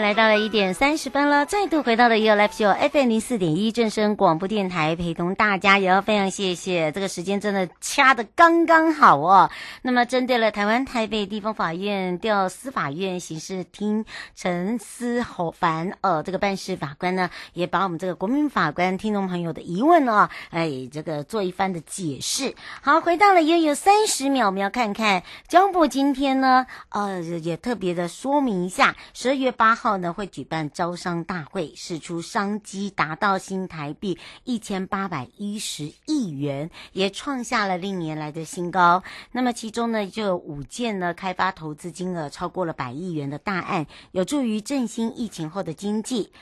来到了一点三十分了，再度回到了 U Life Show FM 零四点一正声广播电台，陪同大家，也要非常谢谢这个时间真的掐的刚刚好哦。那么，针对了台湾台北地方法院调司法院刑事厅陈思侯凡呃这个办事法官呢，也把我们这个国民法官听众朋友的疑问哦，哎，这个做一番的解释。好，回到了也有三十秒，我们要看看交通部今天呢，呃，也特别的说明一下，十二月八。号号呢会举办招商大会，使出商机达到新台币一千八百一十亿元，也创下了历年来的新高。那么其中呢就有五件呢开发投资金额超过了百亿元的大案，有助于振兴疫情后的经济。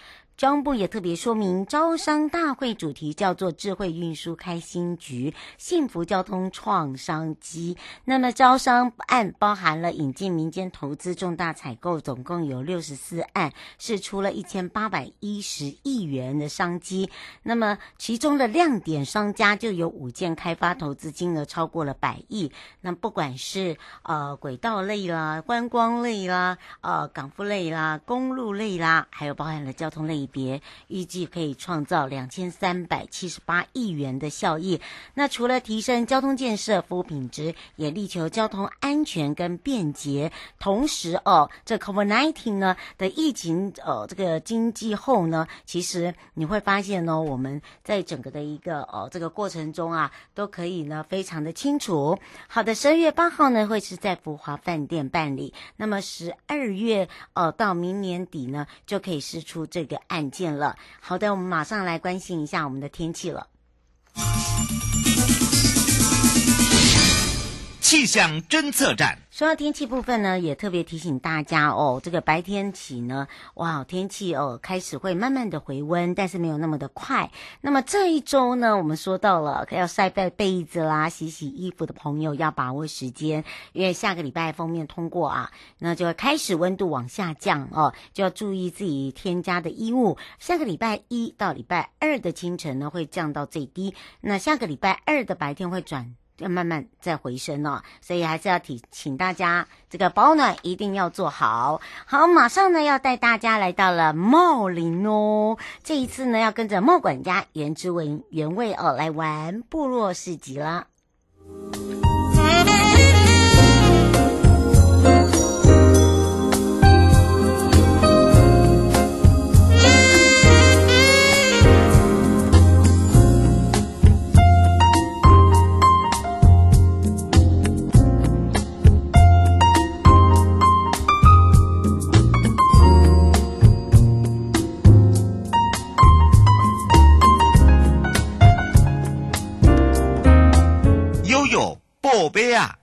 交通部也特别说明，招商大会主题叫做“智慧运输开新局，幸福交通创商机”。那么招商案包含了引进民间投资、重大采购，总共有六十四案，是出了一千八百一十亿元的商机。那么其中的亮点商家就有五件，开发投资金额超过了百亿。那不管是呃轨道类啦、观光类啦、呃港务类啦、公路类啦，还有包含了交通类。别预计可以创造两千三百七十八亿元的效益。那除了提升交通建设服务品质，也力求交通安全跟便捷。同时哦，这 Covid nineteen 呢的疫情呃这个经济后呢，其实你会发现呢，我们在整个的一个呃这个过程中啊，都可以呢非常的清楚。好的，十二月八号呢会是在福华饭店办理。那么十二月呃到明年底呢就可以试出这个。案见了，好的，我们马上来关心一下我们的天气了。气象侦测站。说到天气部分呢，也特别提醒大家哦，这个白天起呢，哇，天气哦开始会慢慢的回温，但是没有那么的快。那么这一周呢，我们说到了要晒晒被子啦、洗洗衣服的朋友要把握时间，因为下个礼拜封面通过啊，那就会开始温度往下降哦，就要注意自己添加的衣物。下个礼拜一到礼拜二的清晨呢，会降到最低，那下个礼拜二的白天会转。要慢慢再回升哦，所以还是要提请大家这个保暖一定要做好。好，马上呢要带大家来到了茂林哦，这一次呢要跟着茂管家原汁原味哦来玩部落市集了。宝贝啊！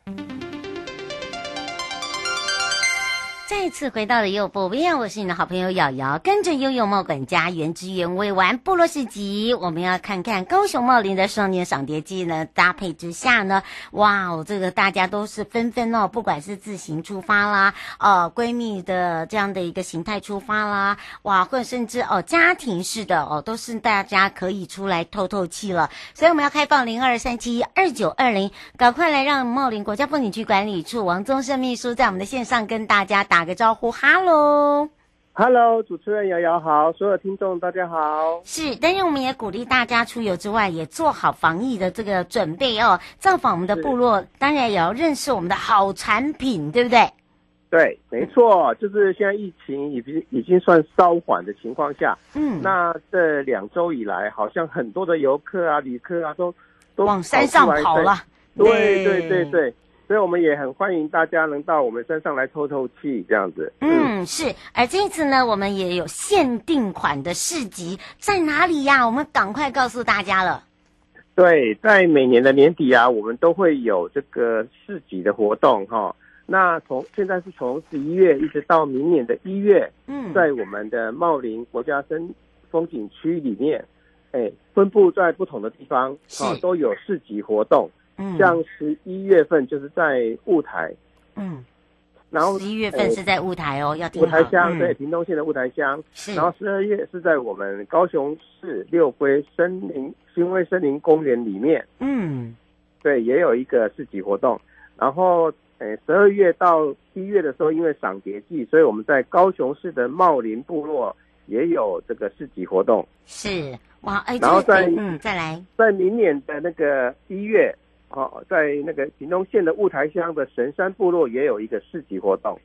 再次回到了优宝贝，我是你的好朋友瑶瑶，跟着悠悠茂管家原汁原味玩部落市集。我们要看看高雄茂林的双年赏蝶季呢，搭配之下呢，哇哦，这个大家都是纷纷哦，不管是自行出发啦，呃，闺蜜的这样的一个形态出发啦，哇，或者甚至哦家庭式的哦，都是大家可以出来透透气了。所以我们要开放零二三七二九二零，赶快来让茂林国家风景区管理处王宗盛秘书在我们的线上跟大家打。打个招呼，，Hello，Hello，，主持人瑶瑶好，所有听众大家好。是，但是我们也鼓励大家出游之外，也做好防疫的这个准备哦。造访我们的部落，当然也要认识我们的好产品，对不对？对，没错，就是现在疫情已经已经算稍缓的情况下，嗯，那这两周以来，好像很多的游客啊、旅客啊，都都往山上跑了。对对对对。对所以我们也很欢迎大家能到我们山上来透透气，这样子。嗯，是。而这一次呢，我们也有限定款的市集，在哪里呀？我们赶快告诉大家了。对，在每年的年底啊，我们都会有这个市集的活动哈。那从现在是从十一月一直到明年的一月，嗯，在我们的茂林国家森风景区里面，哎，分布在不同的地方，啊，都有市集活动。嗯，像十一月份就是在雾台，嗯，然后十一月份是在雾台哦，要听雾台乡，对，屏东县的雾台乡。然后十二月是在我们高雄市六龟森林新威森林公园里面，嗯，对，也有一个市集活动。然后，诶，十二月到一月的时候，因为赏蝶季，所以我们在高雄市的茂林部落也有这个市集活动。是，哇，哎，然后在嗯，再来，在明年的那个一月，哦，在那个屏东县的雾台乡的神山部落也有一个市集活动。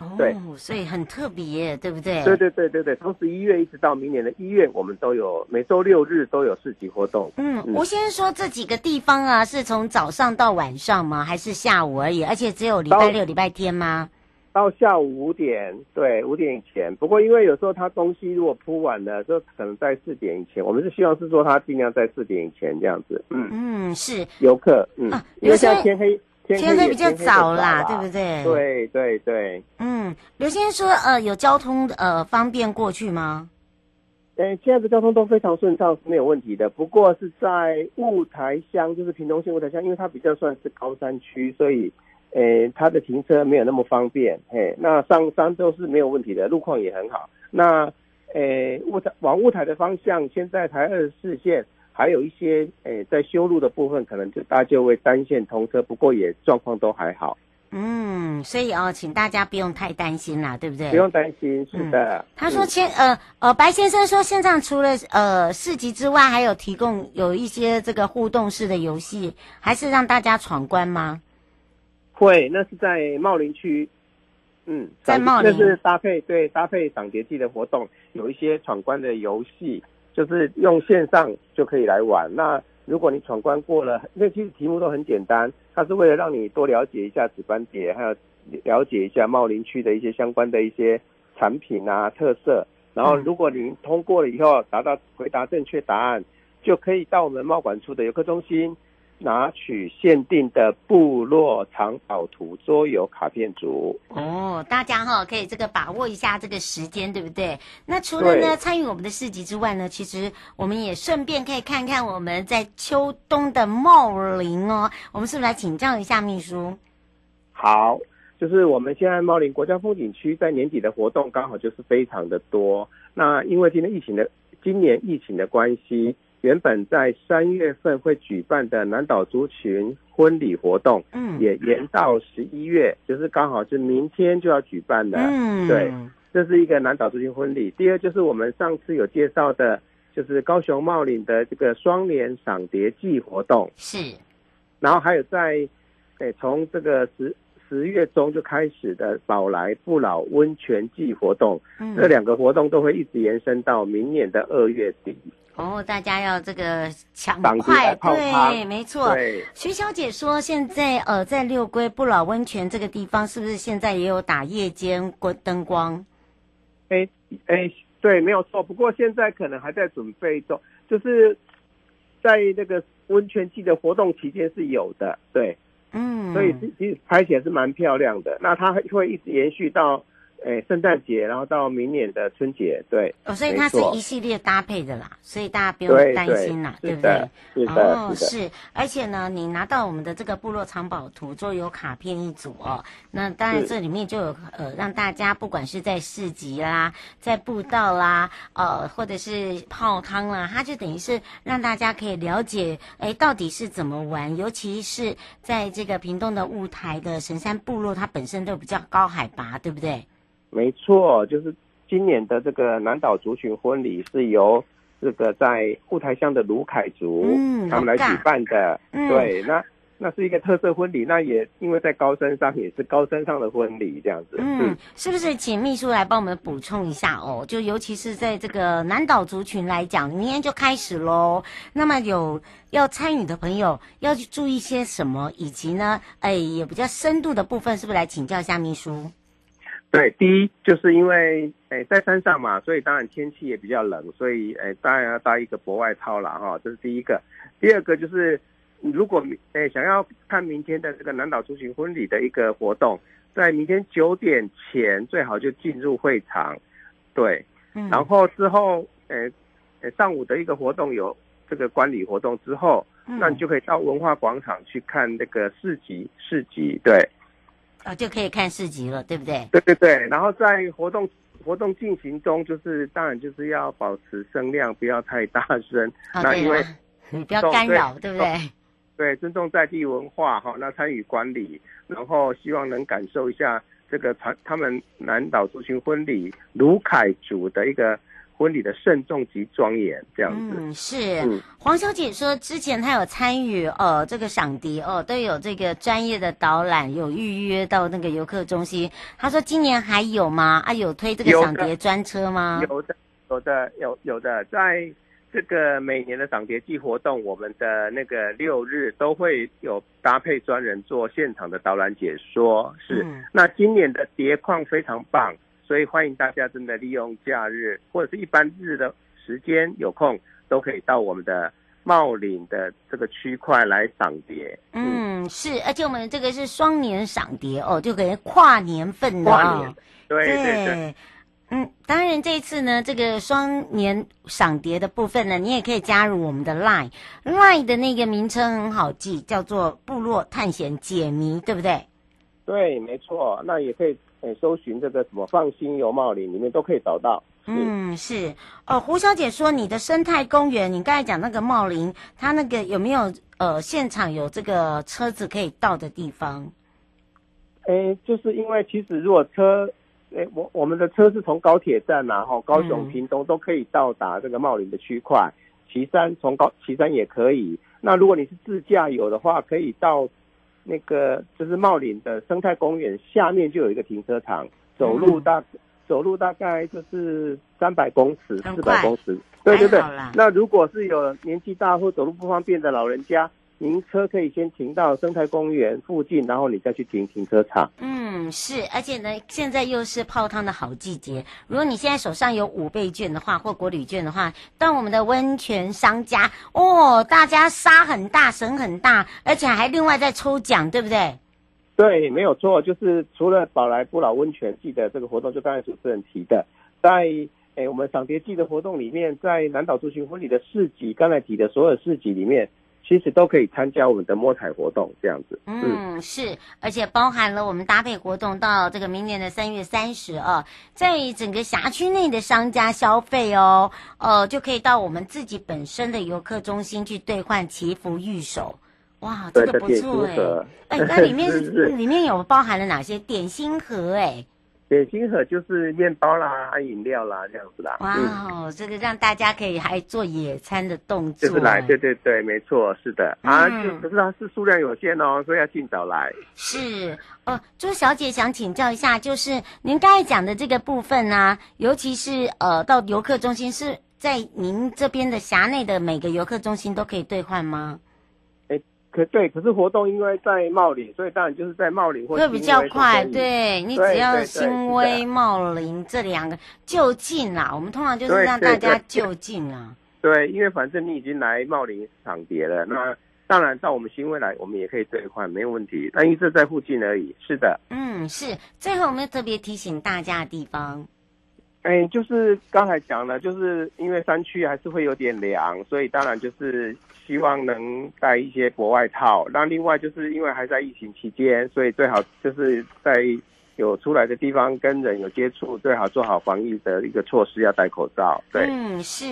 哦，对，所以很特别，对不对？对对对对对，从十一月一直到明年的一月，我们都有每周六日都有市集活动。嗯，嗯，我先说这几个地方啊，是从早上到晚上吗？还是下午而已？而且只有礼拜六、礼拜天吗？到下午五点，对，五点以前。不过因为有时候他东西如果铺晚了，就可能在四点以前。我们是希望是说他尽量在四点以前这样子。嗯嗯，是游客，嗯，啊、因为现在天黑。天黑，天黑比较早啦，对不对？对对对。嗯，刘先生说，呃，有交通呃方便过去吗？呃，现在的交通都非常顺畅，是没有问题的。不过是在雾台乡，就是屏东县雾台乡，因为它比较算是高山区，所以，呃，它的停车没有那么方便。嘿，那上山都是没有问题的，路况也很好。那，诶，雾台往雾台的方向，现在台二十四线。还有一些诶、欸，在修路的部分，可能就大家就会单线通车，不过也状况都还好。嗯，所以哦，请大家不用太担心啦，对不对？不用担心，是的。嗯、他说先，呃呃，白先生说，现在除了呃市集之外，还有提供有一些这个互动式的游戏，还是让大家闯关吗？会，那是在茂林区。嗯，在茂林，那是搭配对搭配赏蝶季的活动，有一些闯关的游戏。就是用线上就可以来玩。那如果你闯关过了，那其实题目都很简单，它是为了让你多了解一下紫斑蝶，还有了解一下茂林区的一些相关的一些产品啊特色。然后如果您通过了以后，达到回答正确答案，就可以到我们茂管处的游客中心。拿取限定的部落藏宝图桌游卡片组哦，大家哈可以这个把握一下这个时间，对不对？那除了呢参与我们的市集之外呢，其实我们也顺便可以看看我们在秋冬的茂林哦。我们是不是来请教一下秘书？好，就是我们现在茂林国家风景区在年底的活动刚好就是非常的多。那因为今天疫情的今年疫情的关系。原本在三月份会举办的南岛族群婚礼活动，嗯，也延到十一月，就是刚好是明天就要举办的，嗯，对，这是一个南岛族群婚礼。第二就是我们上次有介绍的，就是高雄茂岭的这个双联赏蝶季活动，是，然后还有在，诶，从这个十十月中就开始的宝来不老温泉季活动，嗯，这两个活动都会一直延伸到明年的二月底。哦，大家要这个抢快，对，没错。徐小姐说，现在呃，在六龟不老温泉这个地方，是不是现在也有打夜间光灯光？哎哎，对，没有错。不过现在可能还在准备中，就是在那个温泉季的活动期间是有的，对，嗯，所以其实拍起来是蛮漂亮的。那它会一直延续到。哎，圣诞节，然后到明年的春节，对，哦，所以它是一系列搭配的啦，所以大家不用担心啦，对，对，对不对？是的，哦，是，而且呢，你拿到我们的这个部落藏宝图就有卡片一组哦，那当然这里面就有呃，让大家不管是在市集啦，在步道啦，呃，或者是泡汤啦，它就等于是让大家可以了解，哎，到底是怎么玩，尤其是在这个屏东的雾台的神山部落，它本身都比较高海拔，对不对？没错，就是今年的这个南岛族群婚礼是由这个在雾台乡的卢凯族、嗯、他们来举办的。嗯、对，那那是一个特色婚礼，那也因为在高山上，也是高山上的婚礼这样子。嗯，嗯是不是请秘书来帮我们补充一下哦？就尤其是在这个南岛族群来讲，明天就开始喽。那么有要参与的朋友要去注意些什么，以及呢，哎，也比较深度的部分，是不是来请教一下秘书？对，第一就是因为诶在山上嘛，所以当然天气也比较冷，所以诶当然要搭一个薄外套了哈，这是第一个。第二个就是如果诶想要看明天的这个南岛出行婚礼的一个活动，在明天九点前最好就进入会场，对，嗯，然后之后诶诶上午的一个活动有这个观礼活动之后，嗯，那你就可以到文化广场去看那个市集，市集对，哦，就可以看市集了，对不对？对对对，然后在活动。活动进行中，就是当然就是要保持声量，不要太大声。哦、那因为你不要干扰，对，不对？对，尊重在地文化哈。那参与管理，然后希望能感受一下这个传他们南岛族群婚礼卢凯族的一个。婚礼的慎重及庄严，这样子。嗯，是。嗯、黄小姐说，之前她有参与呃这个赏蝶哦，都有这个专业的导览，有预约到那个游客中心。她说今年还有吗？啊，有推这个赏蝶专车吗？有的，有的，有有的，在这个每年的赏蝶季活动，我们的那个六日都会有搭配专人做现场的导览解说。是。嗯、那今年的蝶况非常棒。所以欢迎大家真的利用假日或者是一般日的时间有空，都可以到我们的茂林的这个区块来赏蝶。嗯，是，而且我们这个是双年赏蝶哦，就可以跨年份的啊、哦。对对对，对。嗯，当然这一次呢，这个双年赏蝶的部分呢，你也可以加入我们的 Line，Line 的那个名称很好记，叫做部落探险解谜，对不对？对，没错，那也可以。搜寻这个什么放心游茂林里面都可以找到。嗯，是哦。胡小姐说，你的生态公园，你刚才讲那个茂林，它那个有没有呃现场有这个车子可以到的地方？哎，就是因为其实如果车，哎，我我们的车是从高铁站然后高雄、屏东都可以到达这个茂林的区块。旗山从高旗山也可以。那如果你是自驾游的话，可以到。那个就是茂林的生态公园下面就有一个停车场，走路大、嗯、走路大概就是三百公尺、四百公尺。对对对。那如果是有年纪大或走路不方便的老人家，您车可以先停到生态公园附近，然后你再去停停车场。嗯，是，而且呢，现在又是泡汤的好季节。如果你现在手上有五倍券的话，或国旅券的话，到我们的温泉商家哦，大家沙很大，省很大，而且还另外再抽奖，对不对？对，没有错，就是除了宝来不老温泉季的这个活动，就刚才主持人提的，在诶我们赏蝶季的活动里面，在南岛族群婚礼的市集，刚才提的所有市集里面。其实都可以参加我们的摸彩活动，这样子。嗯，是，而且包含了我们搭配活动到这个明年的三月三十啊，在整个辖区内的商家消费哦，呃，就可以到我们自己本身的游客中心去兑换祈福玉手。哇，这个不错哎，哎，那里面 里面有包含了哪些点心盒哎？点心盒就是面包啦、饮料啦这样子啦。哇哦，这个让大家可以还做野餐的动作。就是来，对对对，没错，是的。嗯、啊，就可是它是数量有限哦，所以要尽早来。是，哦，朱小姐想请教一下，就是您刚才讲的这个部分呢、啊，尤其是呃，到游客中心是在您这边的辖内的每个游客中心都可以兑换吗？可对，可是活动因为在茂林，所以当然就是在茂林或会比较快。对，你只要新威茂林这两个就近啦，我们通常就是让大家就近啊。对，因为反正你已经来茂林赏蝶了，那当然到我们新威来，我们也可以兑换，没有问题。但因为这在附近而已。是的。嗯，是。最后我们要特别提醒大家的地方。哎，就是刚才讲了，就是因为山区还是会有点凉，所以当然就是希望能带一些薄外套。那另外就是因为还在疫情期间，所以最好就是在。有出来的地方跟人有接触，最好做好防疫的一个措施，要戴口罩。对，嗯，是，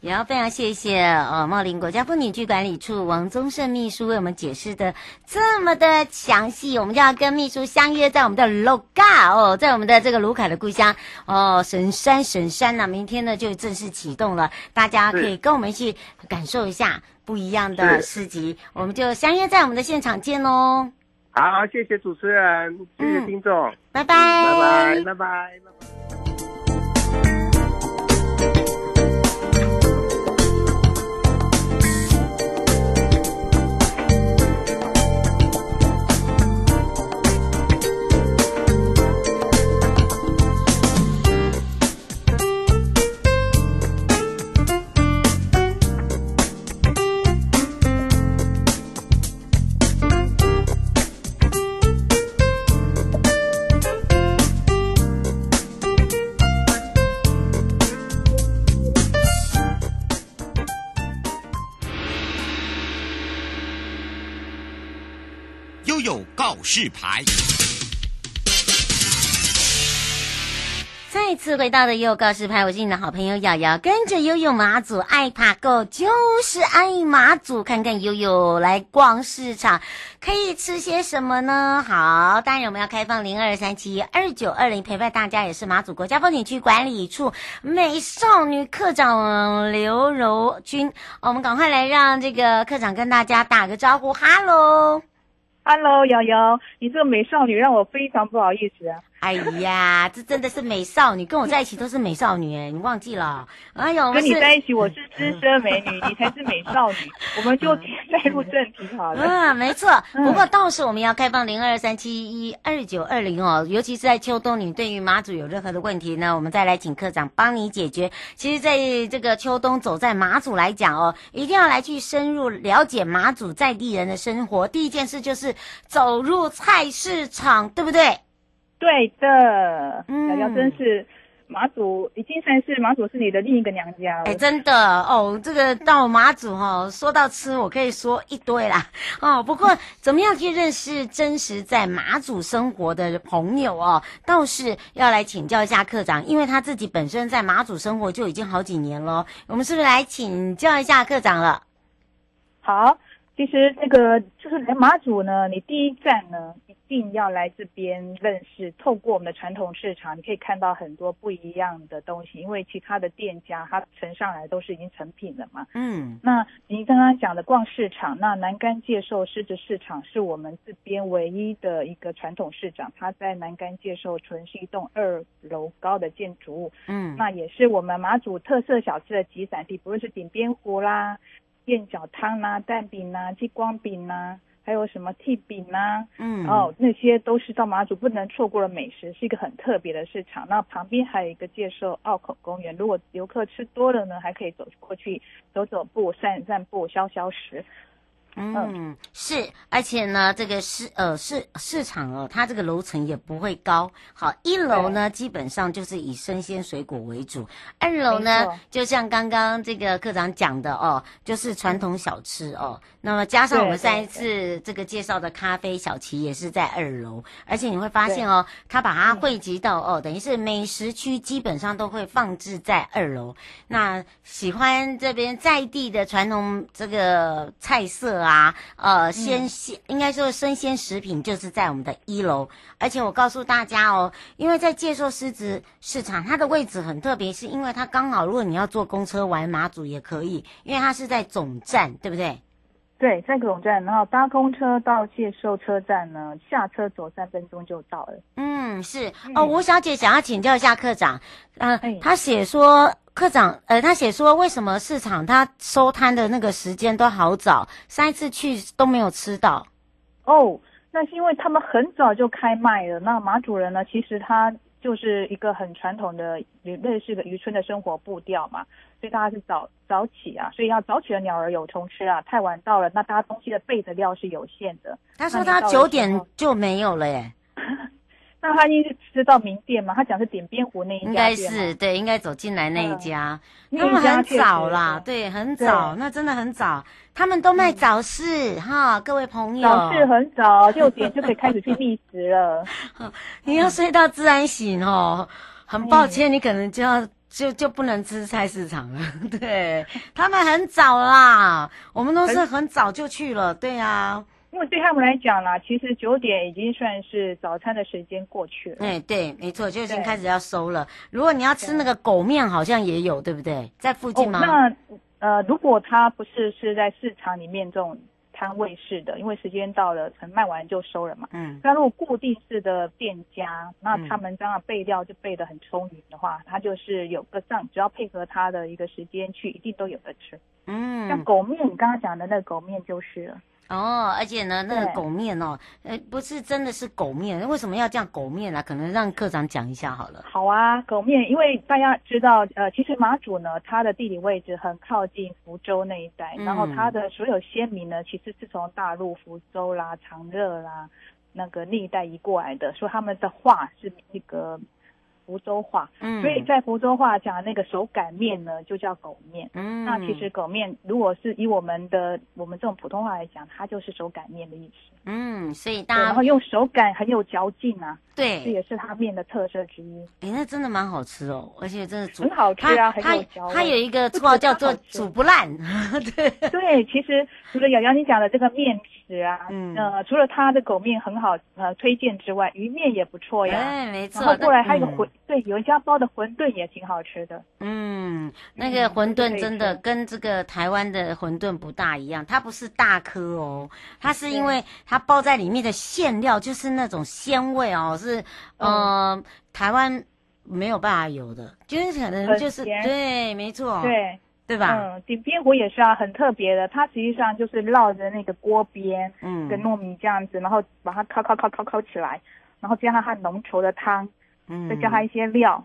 也要非常谢谢呃茂林国家风景区管理处王宗盛秘书为我们解释的这么的详细，我们就要跟秘书相约在我们的 Loga 哦，在我们的这个卢凯的故乡哦，神山神山呐、啊，明天呢就正式启动了，大家可以跟我们一起感受一下不一样的市集，我们就相约在我们的现场见喽。好，谢谢主持人，谢谢听众，嗯、拜。拜，拜拜，拜拜，拜拜。示牌。再次回到的悠悠告示牌，我是你的好朋友瑶瑶，跟着悠悠马祖爱爬够，就是爱马祖，看看悠悠来逛市场，可以吃些什么呢？好，当然我们要开放零二三七二九二零陪伴大家，也是马祖国家风景区管理处美少女课长刘柔君，我们赶快来让这个课长跟大家打个招呼，哈喽，Hello，，瑶瑶，你这个美少女让我非常不好意思。哎呀，这真的是美少女，跟我在一起都是美少女哎，你忘记了？哎呦，跟你在一起我是资深美女，你才是美少女，我们就带入正题好了。嗯，没错。不过到时我们要开放零二三七一二九二零哦，尤其是在秋冬，你对于马祖有任何的问题呢，我们再来请科长帮你解决。其实，在这个秋冬走在马祖来讲哦，一定要来去深入了解马祖在地人的生活。第一件事就是走入菜市场，对不对？对的，瑶瑶真是马祖，已经算是马祖是你的另一个娘家了。哎，真的哦，这个到马祖哈、哦，说到吃，我可以说一堆啦。哦，不过怎么样去认识真实在马祖生活的朋友哦，倒是要来请教一下课长，因为他自己本身在马祖生活就已经好几年了。我们是不是来请教一下课长了？好，其实这个就是来马祖呢，你第一站呢。一定要来这边认识，透过我们的传统市场，你可以看到很多不一样的东西。因为其他的店家，他呈上来都是已经成品了嘛。嗯。那您刚刚讲的逛市场，那南竿介寿狮子市场是我们这边唯一的一个传统市场，它在南竿介寿村是一栋二楼高的建筑物。嗯。那也是我们马祖特色小吃的集散地，不论是鼎边湖啦、燕饺汤啦、蛋饼啦、激光饼啦。还有什么剃饼啊？嗯，哦，那些都是到马祖不能错过的美食，是一个很特别的市场。那旁边还有一个介绍澳口公园，如果游客吃多了呢，还可以走过去走走步、散散步、消消食。嗯，是，而且呢，这个市呃市市场哦，它这个楼层也不会高。好，一楼呢基本上就是以生鲜水果为主，二楼呢就像刚刚这个课长讲的哦，就是传统小吃哦。那么加上我们上一次这个介绍的咖啡小七也是在二楼，而且你会发现哦，它把它汇集到哦，等于是美食区基本上都会放置在二楼。那喜欢这边在地的传统这个菜色啊。啊，呃，鲜鲜应该说生鲜食品就是在我们的一楼，而且我告诉大家哦，因为在介寿狮子市场，它的位置很特别，是因为它刚好，如果你要坐公车玩马祖也可以，因为它是在总站，对不对？对，在总站，然后搭公车到介寿车站呢，下车走三分钟就到了。嗯，是哦，吴小姐想要请教一下科长，嗯、呃，他写说。科长，呃，他写说，为什么市场他收摊的那个时间都好早，上一次去都没有吃到。哦，那是因为他们很早就开卖了。那马主人呢，其实他就是一个很传统的，类似的渔村的生活步调嘛，所以大家是早早起啊，所以要早起的鸟儿有虫吃啊。太晚到了，那大家东西的备的料是有限的。他说他九点就没有了耶。那他应该是吃到名店嘛？他讲是点边湖那一家，应该是对，应该走进来那一家。他们很早啦，对，很早，那真的很早。他们都卖早市哈，各位朋友。早市很早，六点就可以开始去觅食了。你要睡到自然醒哦，很抱歉，你可能就要就就不能吃菜市场了。对，他们很早啦，我们都是很早就去了，对啊。因为对他们来讲啦，其实九点已经算是早餐的时间过去了。哎，对，没错，就已经开始要收了。如果你要吃那个狗面，好像也有，对不对？在附近吗？哦、那呃，如果他不是是在市场里面这种摊位式的，因为时间到了，可能卖完就收了嘛。嗯。那如果固定式的店家，那他们当然备料就备得很充裕的话，他就是有个账，只要配合他的一个时间去，一定都有的吃。嗯。像狗面，你刚刚讲的那个狗面就是了。哦，而且呢，那个狗面哦，呃，不是真的是狗面，为什么要这样狗面呢？可能让课长讲一下好了。好啊，狗面，因为大家知道，呃，其实马祖呢，它的地理位置很靠近福州那一带，嗯、然后它的所有先民呢，其实是从大陆福州啦、长乐啦那个那一带移过来的，所以他们的话是那个福州话，嗯，所以在福州话讲那个手擀面呢，就叫狗面。嗯，那其实狗面如果是以我们的我们这种普通话来讲，它就是手擀面的意思。嗯，所以大家然后用手擀很有嚼劲啊，对，这也是它面的特色之一。哎，那真的蛮好吃哦，而且真的煮很好吃啊，很有嚼。它有一个绰号叫做煮不烂。对对，其实除了瑶瑶你讲的这个面食啊，嗯，呃，除了它的狗面很好呃推荐之外，鱼面也不错呀。哎，没错。然后过来还有个馄，对，有一家包的馄饨也挺好吃的。嗯，那个馄饨真的跟这个台湾的馄饨不大一样，它不是大颗哦，它是因为它包在里面的馅料就是那种鲜味哦，是呃台湾没有办法有的，就是可能就是对，没错，对。对吧？嗯，顶边糊也是啊，很特别的。它实际上就是绕着那个锅边，嗯，跟糯米这样子，然后把它烤烤烤烤烤起来，然后加上它浓稠的汤，嗯，再加上一些料。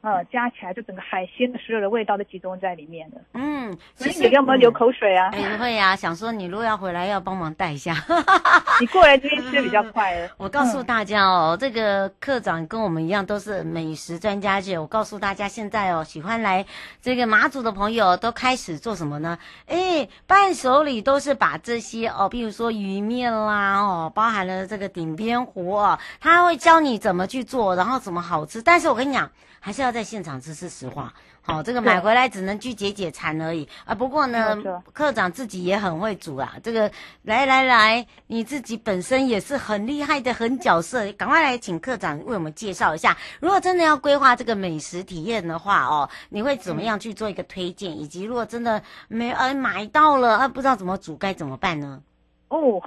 呃，加起来就整个海鲜的所有的味道都集中在里面了。嗯，所以你有没有流口水啊？哎、嗯，会啊，想说你如果要回来，要帮忙带一下。你过来这边吃比较快了。我告诉大家哦，嗯、这个课长跟我们一样都是美食专家姐。我告诉大家，现在哦，喜欢来这个马祖的朋友都开始做什么呢？哎，伴手礼都是把这些哦，比如说鱼面啦，哦，包含了这个顶边糊哦，他会教你怎么去做，然后怎么好吃。但是我跟你讲。还是要在现场吃，是实话。好、哦，这个买回来只能去解解馋而已啊。不过呢，科长自己也很会煮啊。这个来来来，你自己本身也是很厉害的，很角色。赶快来请科长为我们介绍一下。如果真的要规划这个美食体验的话哦，你会怎么样去做一个推荐？嗯、以及如果真的没呃买到了啊，不知道怎么煮该怎么办呢？哦，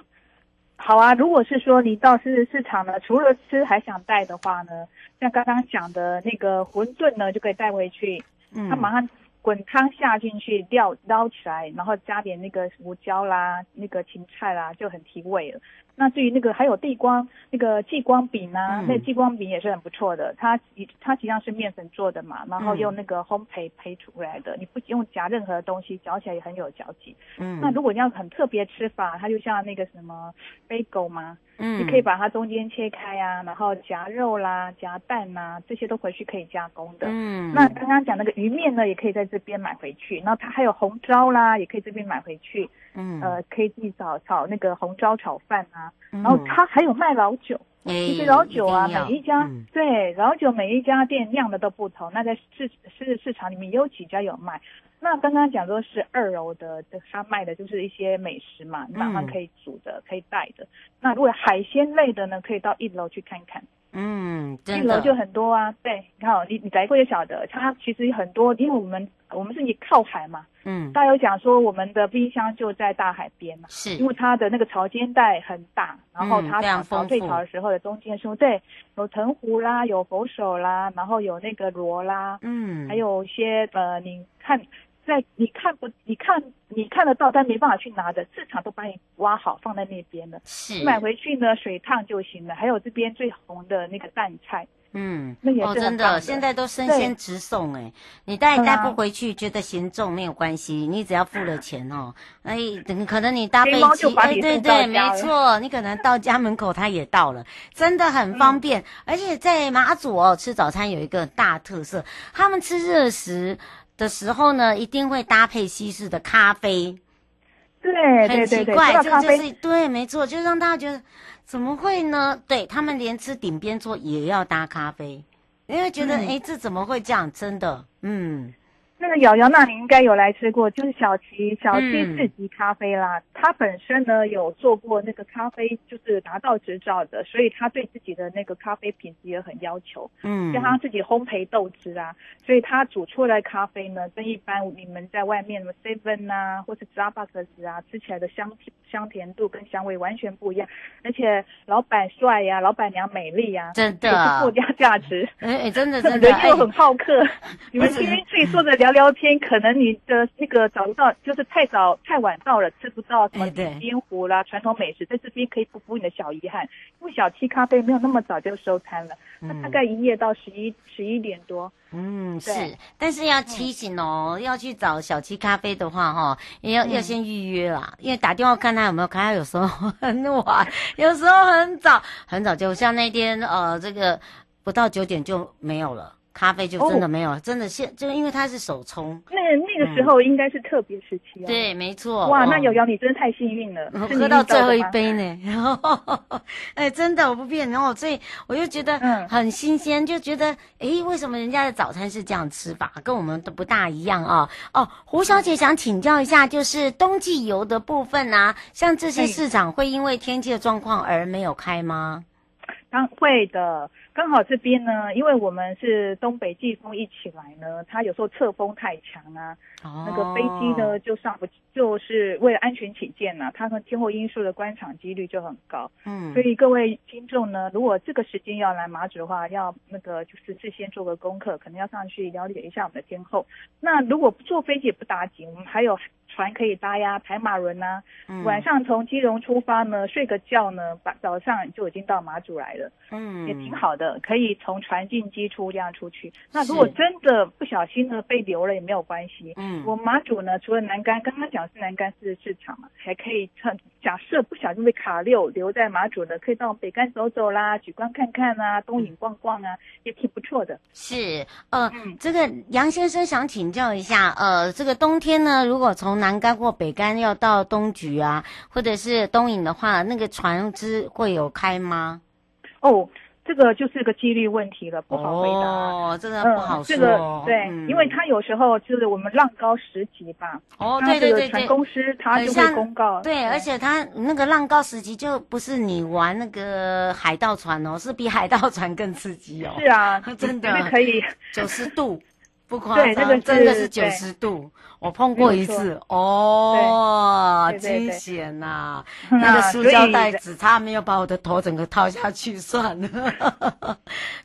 好啊。如果是说你到市市场呢，除了吃还想带的话呢？像刚刚讲的那个馄饨呢，就可以带回去。嗯，它马上滚汤下进去，钓捞起来，然后加点那个胡椒啦，那个芹菜啦，就很提味了。那至于那个还有地光那个继光饼啊，嗯、那继光饼也是很不错的。它它实际上是面粉做的嘛，然后用那个烘焙焙出来的，你不用夹任何东西，嚼起来也很有嚼劲。嗯，那如果你要很特别吃法，它就像那个什么 bagel 嘛，嗯，你可以把它中间切开啊，然后夹肉啦、夹蛋呐，这些都回去可以加工的。嗯，那刚刚讲那个鱼面呢，也可以在这边买回去。然后它还有红烧啦，也可以这边买回去。嗯，呃，可以自己炒炒那个红烧炒饭啊，嗯、然后它还有卖老酒。嗯、其实老酒啊，一每一家、嗯、对老酒每一家店酿的都不同。那在市市市场里面有几家有卖。那刚刚讲说是二楼的，他卖的就是一些美食嘛，马上可以煮的，嗯、可以带的。那如果海鲜类的呢，可以到一楼去看看。嗯，一楼就很多啊。对，你看你你来过就晓得，它其实很多，因为我们我们是你靠海嘛。嗯，大家有讲说我们的冰箱就在大海边嘛，是因为它的那个潮间带很大，然后它涨潮退潮的时候的中间说，对，有藤壶啦，有佛手啦，然后有那个螺啦，嗯，还有一些呃，你看在你看不你看你看得到但没办法去拿的，市场都把你挖好放在那边了，是买回去呢水烫就行了。还有这边最红的那个淡菜。嗯，那也是哦，真的，现在都生鲜直送哎，你带带不回去，觉得嫌重没有关系，你只要付了钱哦，哎，可能你搭飞机，哎，对对，没错，你可能到家门口它也到了，真的很方便。而且在马祖哦，吃早餐有一个大特色，他们吃热食的时候呢，一定会搭配西式的咖啡。对，很奇怪，这就是对，没错，就让大家觉得。怎么会呢？对，他们连吃顶边桌也要搭咖啡，因为觉得哎、嗯，这怎么会这样？真的，嗯。那个瑶瑶，那你应该有来吃过，就是小齐小七四级咖啡啦。他、嗯、本身呢有做过那个咖啡，就是拿到执照的，所以他对自己的那个咖啡品质也很要求。嗯，像他自己烘焙豆子啊，所以他煮出来的咖啡呢，跟一般你们在外面什么 seven 啊，或是 Starbucks 啊，吃起来的香香甜度跟香味完全不一样。而且老板帅呀、啊，老板娘美丽呀、啊，真的，是附加价值。哎哎，真的真的，人又很好客。哎、你们今天自己坐着聊。聊天，可能你的那个找不到，就是太早太晚到了，吃不到什么鼎边糊啦、传统美食，在这边可以补补你的小遗憾。因为小七咖啡没有那么早就收摊了，那大概营业到十一十一点多。嗯，是，但是要提醒哦，要去找小七咖啡的话，哈，也要要先预约啦，因为打电话看他有没有开，他有时候很晚，有时候很早很早，就像那天呃这个。不到九点就没有了。咖啡就真的没有真的现就因为它是手冲，那那个时候应该是特别时期对，没错。哇，那瑶瑶你真的太幸运了，嗯、喝到最后一杯呢。然后，哎，真的我不骗你，然后所以我就觉得很新鲜，嗯、就觉得哎，为什么人家的早餐是这样吃法，跟我们都不大一样啊？哦，胡小姐想请教一下，就是冬季游的部分啊，像这些市场会因为天气的状况而没有开吗？当会的。刚好这边呢，因为我们是东北季风一起来呢，它有时候侧风太强啊，哦、那个飞机呢就上不，就是为了安全起见呢、啊，它和天候因素的关场几率就很高。嗯，所以各位听众呢，如果这个时间要来马祖的话，要那个就是事先做个功课，可能要上去了解一下我们的天候。那如果坐飞机也不打紧，我们还有。船可以搭呀，排马轮呐、啊。嗯、晚上从基隆出发呢，睡个觉呢，把早上就已经到马祖来了。嗯，也挺好的，可以从船进机出这样出去。那如果真的不小心呢被留了也没有关系。嗯，我马祖呢，除了南竿，刚刚讲是南竿是市场嘛，还可以趁假设不小心被卡六留在马祖的，可以到北竿走走啦，举光看看啊，东引逛逛啊，也挺不错的。是，呃，嗯、这个杨先生想请教一下，呃，这个冬天呢，如果从南竿或北竿要到东莒啊，或者是东引的话，那个船只会有开吗？哦，这个就是个几率问题了，不好回答。哦，真的不好说。嗯、这个对，嗯、因为它有时候就是我们浪高十级吧。哦，对对对对。船公司它就会公告。对，对，而且它那个浪高十级就不是你玩那个海盗船哦，是比海盗船更刺激哦。是啊，真的可以九十度。不夸张，那个真的是九十度，我碰过一次，哦，惊险呐！那个塑胶袋子差没有把我的头整个套下去算了，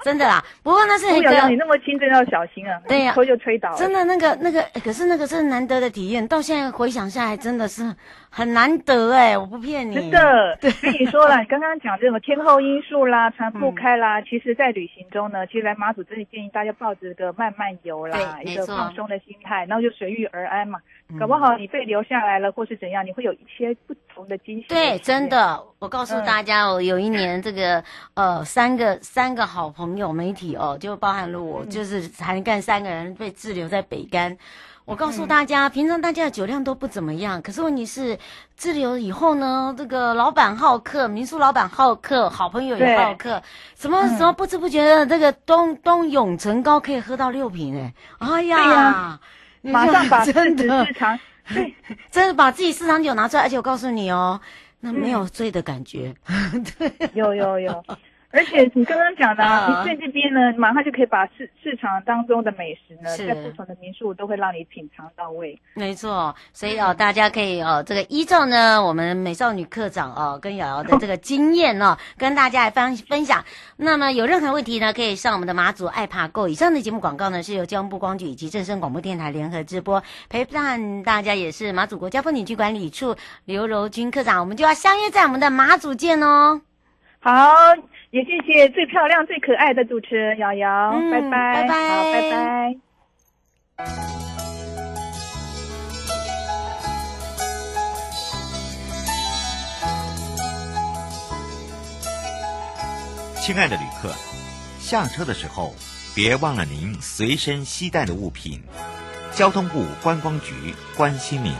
真的啦。不过那是一个，你那么轻，真要小心啊！对呀，头就吹倒了。真的那个那个，可是那个是难得的体验，到现在回想下来，真的是。很难得哎，我不骗你。真的，跟你说了，刚刚讲这种天后因素啦，船不开啦，嗯、其实，在旅行中呢，其实来马祖真的建议大家抱着个慢慢游啦，一个放松的心态，然后就随遇而安嘛。嗯、搞不好你被留下来了，或是怎样，你会有一些不同的惊喜。对，真的，我告诉大家哦，嗯、有一年这个呃，三个三个好朋友媒体哦，就包含了我，嗯、就是才干三个人被滞留在北竿。我告诉大家，嗯、平常大家的酒量都不怎么样，可是问题是滞留以后呢，这个老板好客，民宿老板好客，好朋友也好客，什么什么不知不觉的，这个东东永成高可以喝到六瓶哎，哎呀，呀马上把 真的市场，对，真的把自己市场酒拿出来，而且我告诉你哦，那没有醉的感觉，嗯、对，有有有。而且你刚刚讲的，啊，你在这边呢，马上就可以把市市场当中的美食呢，在不同的民宿都会让你品尝到位。没错，所以哦，大家可以哦，这个依照呢，我们美少女课长哦跟瑶瑶的这个 经验哦，跟大家来分分享。那么有任何问题呢，可以上我们的马祖爱爬 Go。以上的节目广告呢，是由交通部光局以及正声广播电台联合直播，陪伴大家也是马祖国家风景区管理处刘柔君课长。我们就要相约在我们的马祖见哦。好。也谢谢最漂亮、最可爱的主持人瑶瑶，嗯、拜拜，拜拜，好，拜拜。亲爱的旅客，下车的时候别忘了您随身携带的物品。交通部观光局关心您。